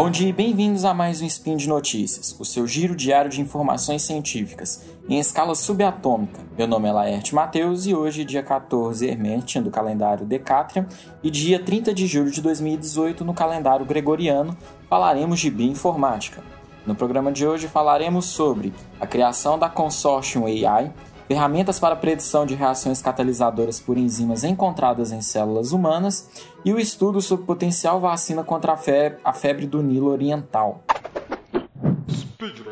Bom dia e bem-vindos a mais um Spin de Notícias, o seu giro diário de informações científicas, em escala subatômica. Meu nome é Laerte Matheus e hoje, dia 14 Hermentian do calendário Decatrian e dia 30 de julho de 2018 no calendário Gregoriano, falaremos de bioinformática. No programa de hoje falaremos sobre a criação da Consortium AI, ferramentas para predição de reações catalisadoras por enzimas encontradas em células humanas e o estudo sobre potencial vacina contra a febre, do Nilo Oriental. Speed.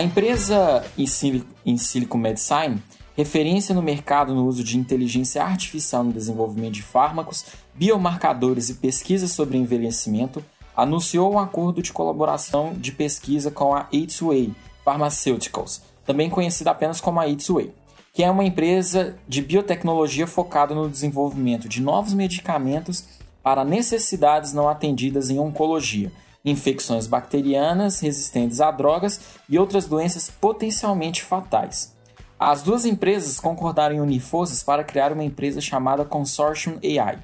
A empresa In Silico Medicine, referência no mercado no uso de inteligência artificial no desenvolvimento de fármacos, biomarcadores e pesquisa sobre envelhecimento, anunciou um acordo de colaboração de pesquisa com a Itsway Pharmaceuticals, também conhecida apenas como a Itsway, que é uma empresa de biotecnologia focada no desenvolvimento de novos medicamentos para necessidades não atendidas em oncologia infecções bacterianas resistentes a drogas e outras doenças potencialmente fatais. As duas empresas concordaram em unir forças para criar uma empresa chamada Consortium AI,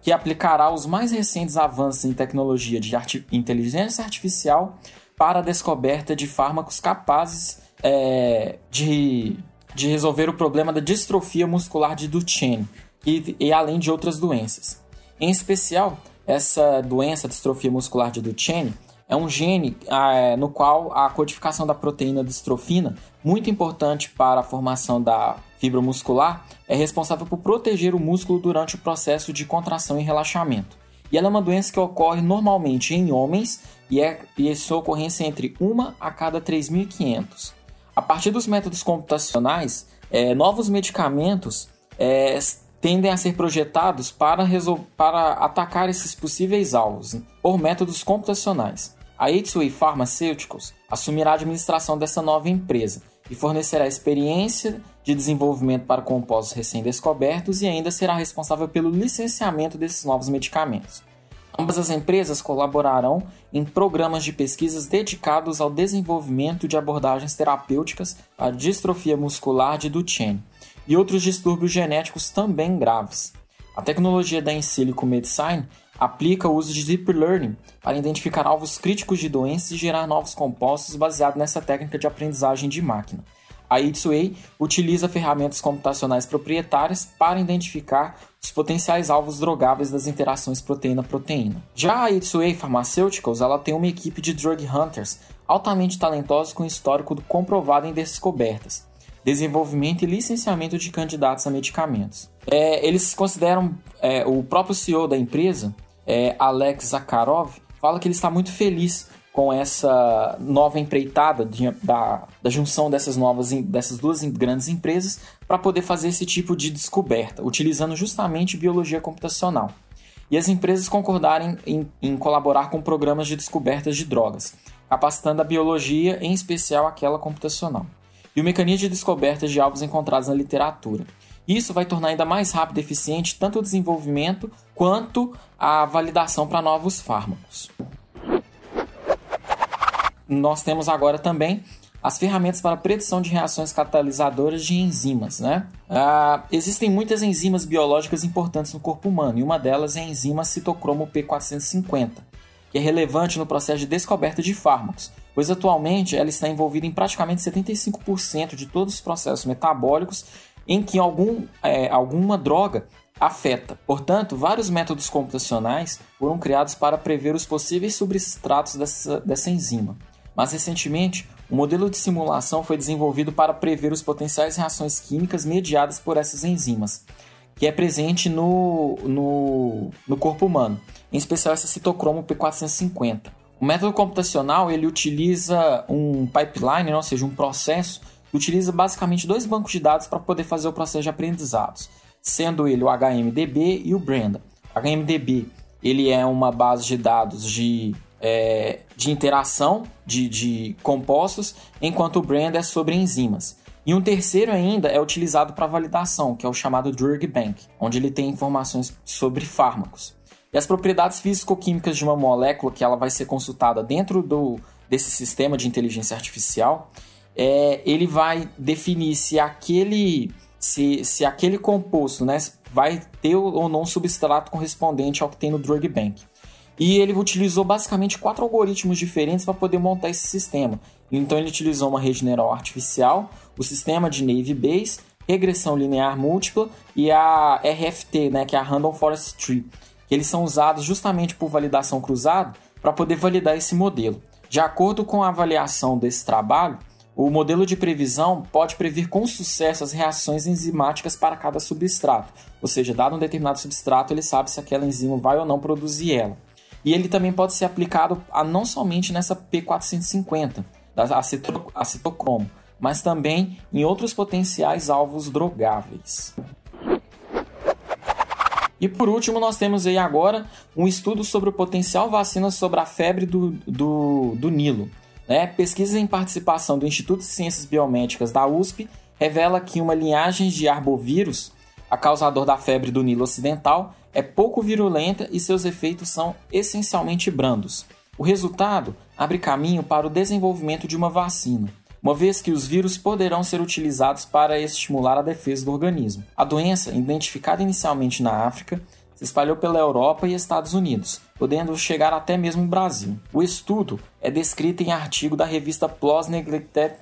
que aplicará os mais recentes avanços em tecnologia de arti inteligência artificial para a descoberta de fármacos capazes é, de, de resolver o problema da distrofia muscular de Duchenne e, e além de outras doenças. Em especial, essa doença, distrofia muscular de Duchenne, é um gene é, no qual a codificação da proteína distrofina, muito importante para a formação da fibra muscular, é responsável por proteger o músculo durante o processo de contração e relaxamento. E ela é uma doença que ocorre normalmente em homens e, é, e sua ocorrência é entre 1 a cada 3.500. A partir dos métodos computacionais, é, novos medicamentos é, tendem a ser projetados para, para atacar esses possíveis alvos por métodos computacionais. A Itsui Pharmaceuticals assumirá a administração dessa nova empresa e fornecerá experiência de desenvolvimento para compostos recém-descobertos e ainda será responsável pelo licenciamento desses novos medicamentos. Ambas as empresas colaborarão em programas de pesquisas dedicados ao desenvolvimento de abordagens terapêuticas para distrofia muscular de Duchenne e outros distúrbios genéticos também graves. A tecnologia da Insilico Medicine aplica o uso de Deep Learning para identificar alvos críticos de doenças e gerar novos compostos baseado nessa técnica de aprendizagem de máquina. A Itsway utiliza ferramentas computacionais proprietárias para identificar os potenciais alvos drogáveis das interações proteína-proteína. Já a Itsway Pharmaceuticals ela tem uma equipe de drug hunters altamente talentosos com histórico comprovado em descobertas, desenvolvimento e licenciamento de candidatos a medicamentos. É, eles consideram, é, o próprio CEO da empresa, é, Alex Zakharov, fala que ele está muito feliz com essa nova empreitada de, da, da junção dessas novas dessas duas grandes empresas para poder fazer esse tipo de descoberta, utilizando justamente biologia computacional. E as empresas concordarem em, em colaborar com programas de descobertas de drogas, capacitando a biologia, em especial aquela computacional e o mecanismo de descoberta de alvos encontrados na literatura. Isso vai tornar ainda mais rápido e eficiente tanto o desenvolvimento quanto a validação para novos fármacos. Nós temos agora também as ferramentas para predição de reações catalisadoras de enzimas. Né? Ah, existem muitas enzimas biológicas importantes no corpo humano e uma delas é a enzima citocromo P450, que é relevante no processo de descoberta de fármacos, pois atualmente ela está envolvida em praticamente 75% de todos os processos metabólicos em que algum, é, alguma droga afeta. Portanto, vários métodos computacionais foram criados para prever os possíveis substratos dessa, dessa enzima. Mas recentemente, um modelo de simulação foi desenvolvido para prever os potenciais reações químicas mediadas por essas enzimas, que é presente no, no, no corpo humano, em especial essa citocromo P450. O método computacional ele utiliza um pipeline, ou seja, um processo que utiliza basicamente dois bancos de dados para poder fazer o processo de aprendizados, sendo ele o HMDB e o Brenda. O HMDB ele é uma base de dados de, é, de interação de, de compostos, enquanto o Brenda é sobre enzimas. E um terceiro ainda é utilizado para validação, que é o chamado Drug Bank, onde ele tem informações sobre fármacos. E as propriedades físico-químicas de uma molécula que ela vai ser consultada dentro do, desse sistema de inteligência artificial, é, ele vai definir se aquele, se, se aquele composto né, vai ter ou não substrato correspondente ao que tem no Drug Bank. E ele utilizou basicamente quatro algoritmos diferentes para poder montar esse sistema. Então ele utilizou uma rede neural artificial, o sistema de Naive Bayes, regressão linear múltipla e a RFT, né, que é a Random Forest Tree, eles são usados justamente por validação cruzada para poder validar esse modelo. De acordo com a avaliação desse trabalho, o modelo de previsão pode prever com sucesso as reações enzimáticas para cada substrato, ou seja, dado um determinado substrato, ele sabe se aquela enzima vai ou não produzir ela. E ele também pode ser aplicado a não somente nessa P450, da acetocromo, mas também em outros potenciais alvos drogáveis. E por último, nós temos aí agora um estudo sobre o potencial vacina sobre a febre do, do, do Nilo. Né? Em participação do Instituto de Ciências Biomédicas da USP revela que uma linhagem de arbovírus, a causador da febre do Nilo Ocidental, é pouco virulenta e seus efeitos são essencialmente brandos. O resultado abre caminho para o desenvolvimento de uma vacina, uma vez que os vírus poderão ser utilizados para estimular a defesa do organismo. A doença, identificada inicialmente na África, se espalhou pela Europa e Estados Unidos, podendo chegar até mesmo o Brasil. O estudo é descrito em artigo da revista PLOS Neglected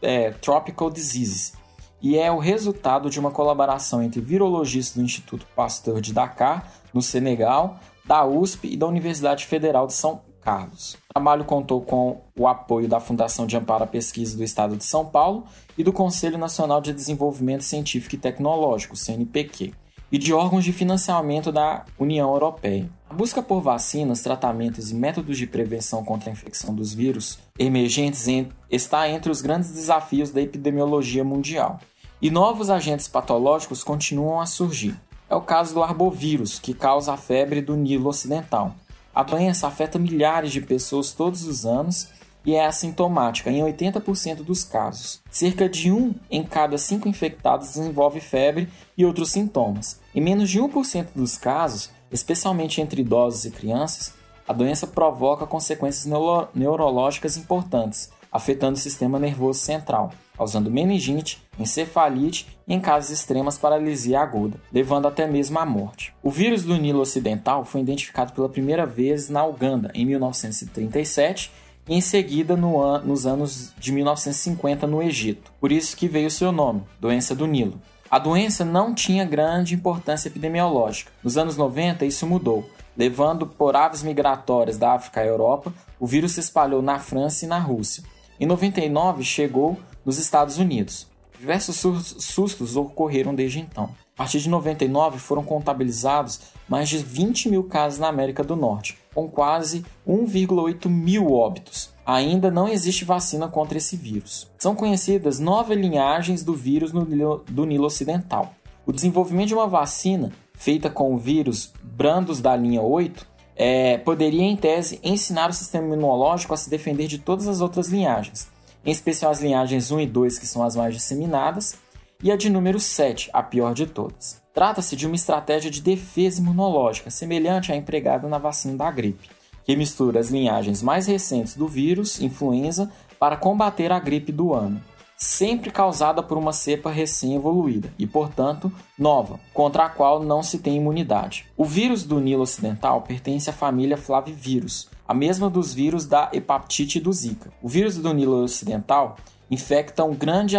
é, Tropical Diseases, e é o resultado de uma colaboração entre virologistas do Instituto Pasteur de Dakar, no Senegal, da USP e da Universidade Federal de São Carlos. O trabalho contou com o apoio da Fundação de Amparo à Pesquisa do Estado de São Paulo e do Conselho Nacional de Desenvolvimento Científico e Tecnológico, CNPq, e de órgãos de financiamento da União Europeia. A busca por vacinas, tratamentos e métodos de prevenção contra a infecção dos vírus emergentes está entre os grandes desafios da epidemiologia mundial. E novos agentes patológicos continuam a surgir. É o caso do arbovírus, que causa a febre do Nilo Ocidental. A doença afeta milhares de pessoas todos os anos e é assintomática em 80% dos casos. Cerca de um em cada cinco infectados desenvolve febre e outros sintomas. Em menos de 1% dos casos, especialmente entre idosos e crianças, a doença provoca consequências neuro neurológicas importantes, afetando o sistema nervoso central, causando meningite, encefalite e, em casos extremos, paralisia aguda, levando até mesmo à morte. O vírus do Nilo Ocidental foi identificado pela primeira vez na Uganda em 1937 e em seguida no an nos anos de 1950 no Egito. Por isso que veio seu nome, doença do Nilo. A doença não tinha grande importância epidemiológica. Nos anos 90 isso mudou, levando por aves migratórias da África à Europa, o vírus se espalhou na França e na Rússia. Em 99 chegou nos Estados Unidos. Diversos sustos ocorreram desde então. A partir de 99 foram contabilizados mais de 20 mil casos na América do Norte, com quase 1,8 mil óbitos. Ainda não existe vacina contra esse vírus. São conhecidas nove linhagens do vírus no do Nilo Ocidental. O desenvolvimento de uma vacina feita com o vírus brandos da linha 8 é, poderia, em tese, ensinar o sistema imunológico a se defender de todas as outras linhagens, em especial as linhagens 1 e 2, que são as mais disseminadas, e a de número 7, a pior de todas. Trata-se de uma estratégia de defesa imunológica, semelhante à empregada na vacina da gripe, que mistura as linhagens mais recentes do vírus influenza para combater a gripe do ano sempre causada por uma cepa recém-evoluída e, portanto, nova, contra a qual não se tem imunidade. O vírus do Nilo Ocidental pertence à família Flavivírus, a mesma dos vírus da hepatite do Zika. O vírus do Nilo Ocidental infecta um grande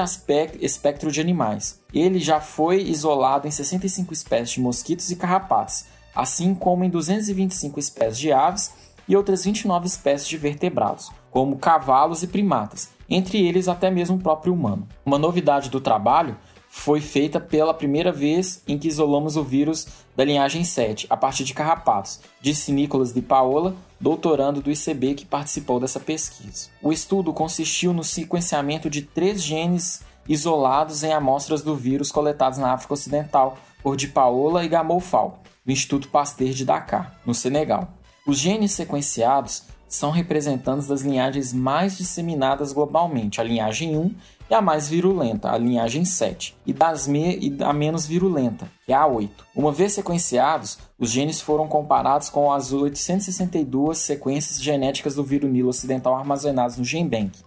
espectro de animais. Ele já foi isolado em 65 espécies de mosquitos e carrapatos, assim como em 225 espécies de aves e outras 29 espécies de vertebrados, como cavalos e primatas, entre eles até mesmo o próprio humano. Uma novidade do trabalho foi feita pela primeira vez em que isolamos o vírus da linhagem 7, a partir de carrapatos, disse Nicolas de Paola, doutorando do ICB que participou dessa pesquisa. O estudo consistiu no sequenciamento de três genes isolados em amostras do vírus coletados na África Ocidental por Di Paola e Gamoufal, do Instituto Pasteur de Dakar, no Senegal. Os genes sequenciados são representantes das linhagens mais disseminadas globalmente, a linhagem 1 e a mais virulenta, a linhagem 7, e, das me e a menos virulenta, que é a 8. Uma vez sequenciados, os genes foram comparados com as 862 sequências genéticas do vírus Nilo ocidental armazenadas no GenBank,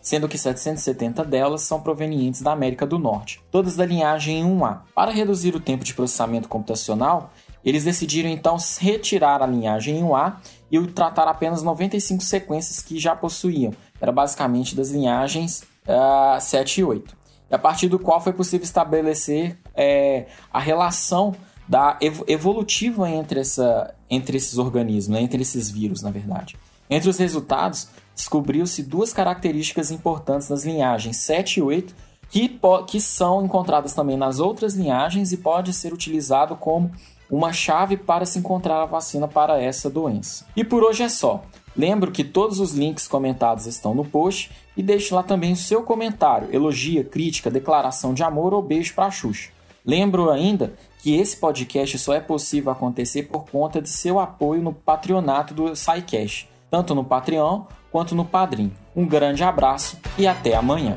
sendo que 770 delas são provenientes da América do Norte, todas da linhagem 1A. Para reduzir o tempo de processamento computacional, eles decidiram então retirar a linhagem 1A e tratar apenas 95 sequências que já possuíam. Era basicamente das linhagens uh, 7 e 8. E a partir do qual foi possível estabelecer é, a relação da ev evolutiva entre, essa, entre esses organismos, né? entre esses vírus, na verdade. Entre os resultados, descobriu-se duas características importantes nas linhagens 7 e 8, que, que são encontradas também nas outras linhagens e pode ser utilizado como uma chave para se encontrar a vacina para essa doença. E por hoje é só. Lembro que todos os links comentados estão no post e deixe lá também o seu comentário, elogia, crítica, declaração de amor ou beijo para Xuxa. Lembro ainda que esse podcast só é possível acontecer por conta de seu apoio no patronato do SciCash, tanto no Patreon quanto no Padrim. Um grande abraço e até amanhã.